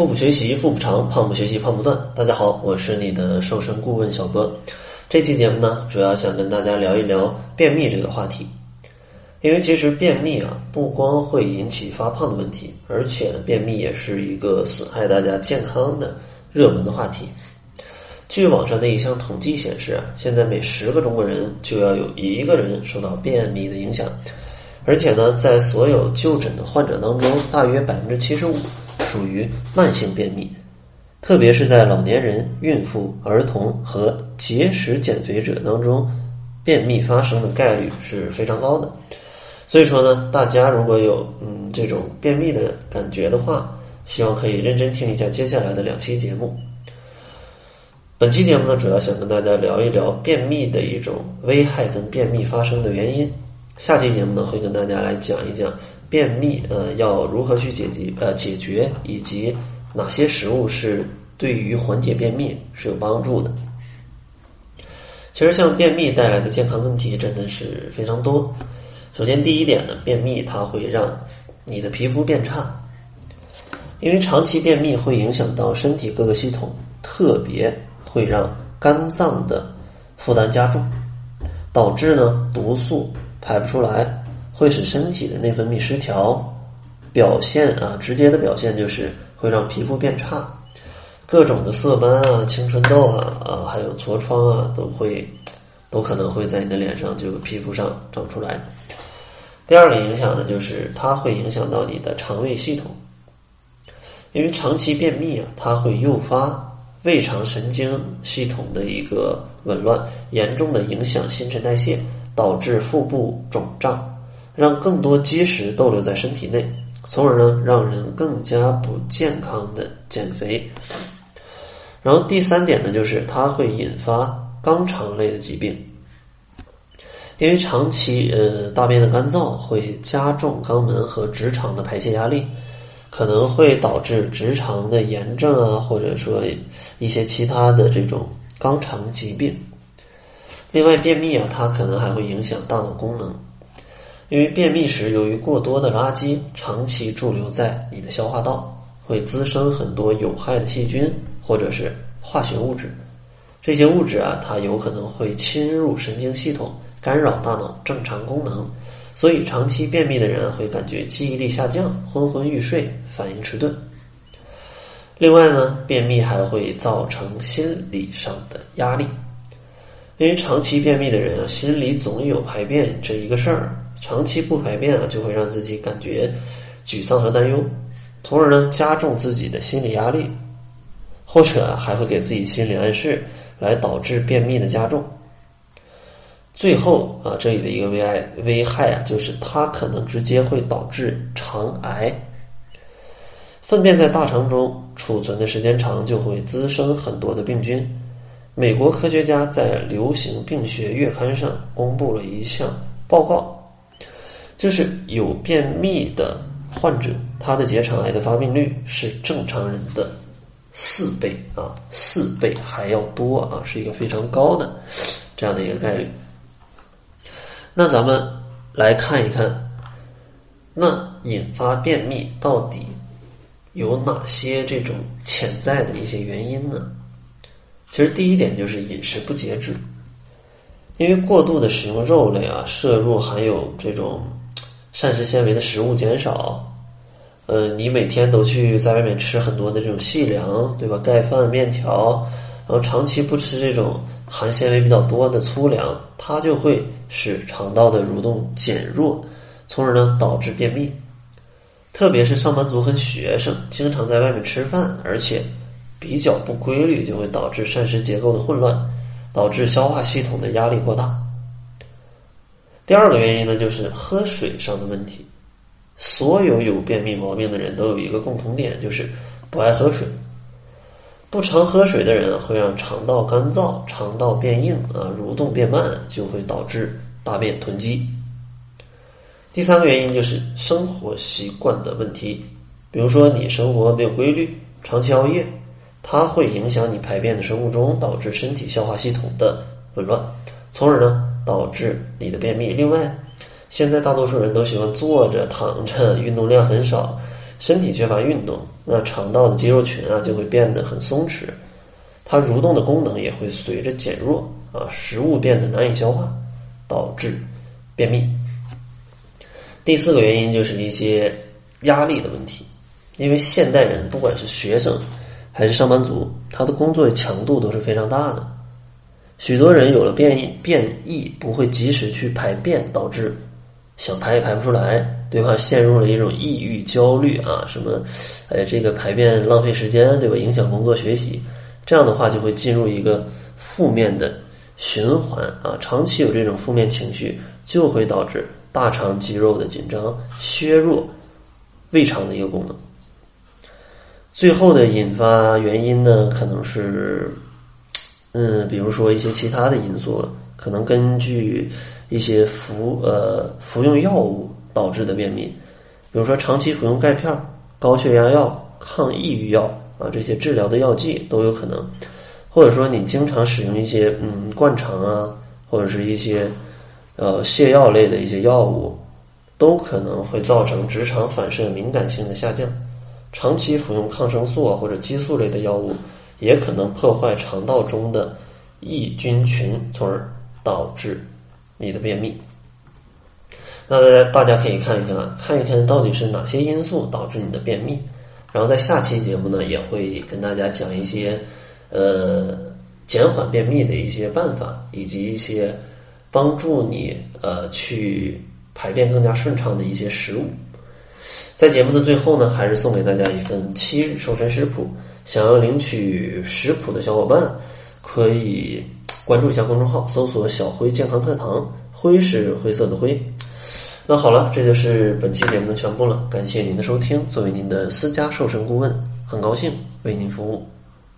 腹部学习腹部长，胖不学习胖不断。大家好，我是你的瘦身顾问小哥。这期节目呢，主要想跟大家聊一聊便秘这个话题。因为其实便秘啊，不光会引起发胖的问题，而且便秘也是一个损害大家健康的热门的话题。据网上的一项统计显示啊，现在每十个中国人就要有一个人受到便秘的影响，而且呢，在所有就诊的患者当中，大约百分之七十五。属于慢性便秘，特别是在老年人、孕妇、儿童和节食减肥者当中，便秘发生的概率是非常高的。所以说呢，大家如果有嗯这种便秘的感觉的话，希望可以认真听一下接下来的两期节目。本期节目呢，主要想跟大家聊一聊便秘的一种危害跟便秘发生的原因。下期节目呢，会跟大家来讲一讲。便秘，呃，要如何去解决？呃，解决以及哪些食物是对于缓解便秘是有帮助的？其实，像便秘带来的健康问题真的是非常多。首先，第一点呢，便秘它会让你的皮肤变差，因为长期便秘会影响到身体各个系统，特别会让肝脏的负担加重，导致呢毒素排不出来。会使身体的内分泌失调，表现啊，直接的表现就是会让皮肤变差，各种的色斑啊、青春痘啊啊，还有痤疮啊，都会都可能会在你的脸上就皮肤上长出来。第二个影响呢，就是它会影响到你的肠胃系统，因为长期便秘啊，它会诱发胃肠神经系统的一个紊乱，严重的影响新陈代谢，导致腹部肿胀。让更多积食逗留在身体内，从而呢让人更加不健康的减肥。然后第三点呢，就是它会引发肛肠类的疾病，因为长期呃大便的干燥会加重肛门和直肠的排泄压力，可能会导致直肠的炎症啊，或者说一些其他的这种肛肠疾病。另外，便秘啊，它可能还会影响大脑功能。因为便秘时，由于过多的垃圾长期驻留在你的消化道，会滋生很多有害的细菌或者是化学物质。这些物质啊，它有可能会侵入神经系统，干扰大脑正常功能。所以，长期便秘的人会感觉记忆力下降、昏昏欲睡、反应迟钝。另外呢，便秘还会造成心理上的压力，因为长期便秘的人啊，心里总有排便这一个事儿。长期不排便啊，就会让自己感觉沮丧和担忧，从而呢加重自己的心理压力，或者还会给自己心理暗示，来导致便秘的加重。最后啊，这里的一个危害危害啊，就是它可能直接会导致肠癌。粪便在大肠中储存的时间长，就会滋生很多的病菌。美国科学家在流行病学月刊上公布了一项报告。就是有便秘的患者，他的结肠癌的发病率是正常人的四倍啊，四倍还要多啊，是一个非常高的这样的一个概率。那咱们来看一看，那引发便秘到底有哪些这种潜在的一些原因呢？其实第一点就是饮食不节制，因为过度的使用肉类啊，摄入含有这种。膳食纤维的食物减少，呃，你每天都去在外面吃很多的这种细粮，对吧？盖饭、面条，然后长期不吃这种含纤维比较多的粗粮，它就会使肠道的蠕动减弱，从而呢导致便秘。特别是上班族和学生，经常在外面吃饭，而且比较不规律，就会导致膳食结构的混乱，导致消化系统的压力过大。第二个原因呢，就是喝水上的问题。所有有便秘毛病的人都有一个共同点，就是不爱喝水。不常喝水的人会让肠道干燥、肠道变硬啊，蠕动变慢，就会导致大便囤积。第三个原因就是生活习惯的问题，比如说你生活没有规律，长期熬夜，它会影响你排便的生物钟，导致身体消化系统的紊乱，从而呢。导致你的便秘。另外，现在大多数人都喜欢坐着、躺着，运动量很少，身体缺乏运动，那肠道的肌肉群啊就会变得很松弛，它蠕动的功能也会随着减弱啊，食物变得难以消化，导致便秘。第四个原因就是一些压力的问题，因为现代人不管是学生还是上班族，他的工作强度都是非常大的。许多人有了便意便意，不会及时去排便，导致想排也排不出来，对吧？陷入了一种抑郁、焦虑啊，什么，哎，这个排便浪费时间，对吧？影响工作学习，这样的话就会进入一个负面的循环啊。长期有这种负面情绪，就会导致大肠肌肉的紧张，削弱胃肠的一个功能。最后的引发原因呢，可能是。嗯，比如说一些其他的因素，可能根据一些服呃服用药物导致的便秘，比如说长期服用钙片、高血压药、抗抑郁药啊这些治疗的药剂都有可能，或者说你经常使用一些嗯灌肠啊或者是一些呃泻药类的一些药物，都可能会造成直肠反射敏感性的下降。长期服用抗生素啊或者激素类的药物。也可能破坏肠道中的益菌群，从而导致你的便秘。那大家大家可以看一看啊，看一看到底是哪些因素导致你的便秘。然后在下期节目呢，也会跟大家讲一些呃减缓便秘的一些办法，以及一些帮助你呃去排便更加顺畅的一些食物。在节目的最后呢，还是送给大家一份七日瘦身食谱。想要领取食谱的小伙伴，可以关注一下公众号，搜索“小辉健康课堂”，灰是灰色的灰。那好了，这就是本期节目的全部了，感谢您的收听。作为您的私家瘦身顾问，很高兴为您服务。